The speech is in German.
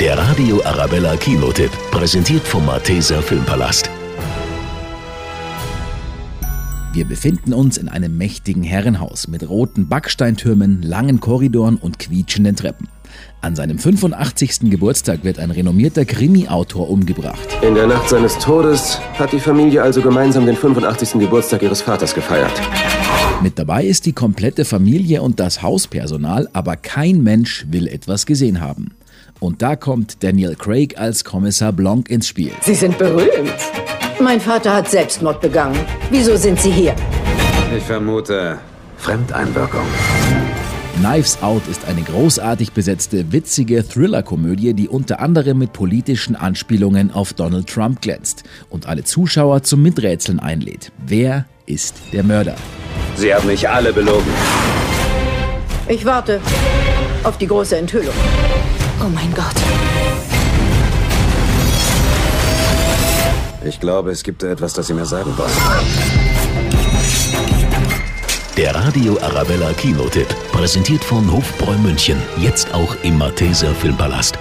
Der Radio Arabella Kinotipp, präsentiert vom Malteser Filmpalast. Wir befinden uns in einem mächtigen Herrenhaus mit roten Backsteintürmen, langen Korridoren und quietschenden Treppen. An seinem 85. Geburtstag wird ein renommierter Krimi-Autor umgebracht. In der Nacht seines Todes hat die Familie also gemeinsam den 85. Geburtstag ihres Vaters gefeiert. Mit dabei ist die komplette Familie und das Hauspersonal, aber kein Mensch will etwas gesehen haben. Und da kommt Daniel Craig als Kommissar Blanc ins Spiel. Sie sind berühmt. Mein Vater hat Selbstmord begangen. Wieso sind Sie hier? Ich vermute Fremdeinwirkung. Knives Out ist eine großartig besetzte, witzige Thriller-Komödie, die unter anderem mit politischen Anspielungen auf Donald Trump glänzt und alle Zuschauer zum Miträtseln einlädt. Wer ist der Mörder? Sie haben mich alle belogen. Ich warte auf die große Enthüllung. Oh mein Gott. Ich glaube, es gibt da etwas, das Sie mir sagen wollen. Der Radio Arabella Kinotipp, präsentiert von Hofbräu München, jetzt auch im Malteser Filmpalast.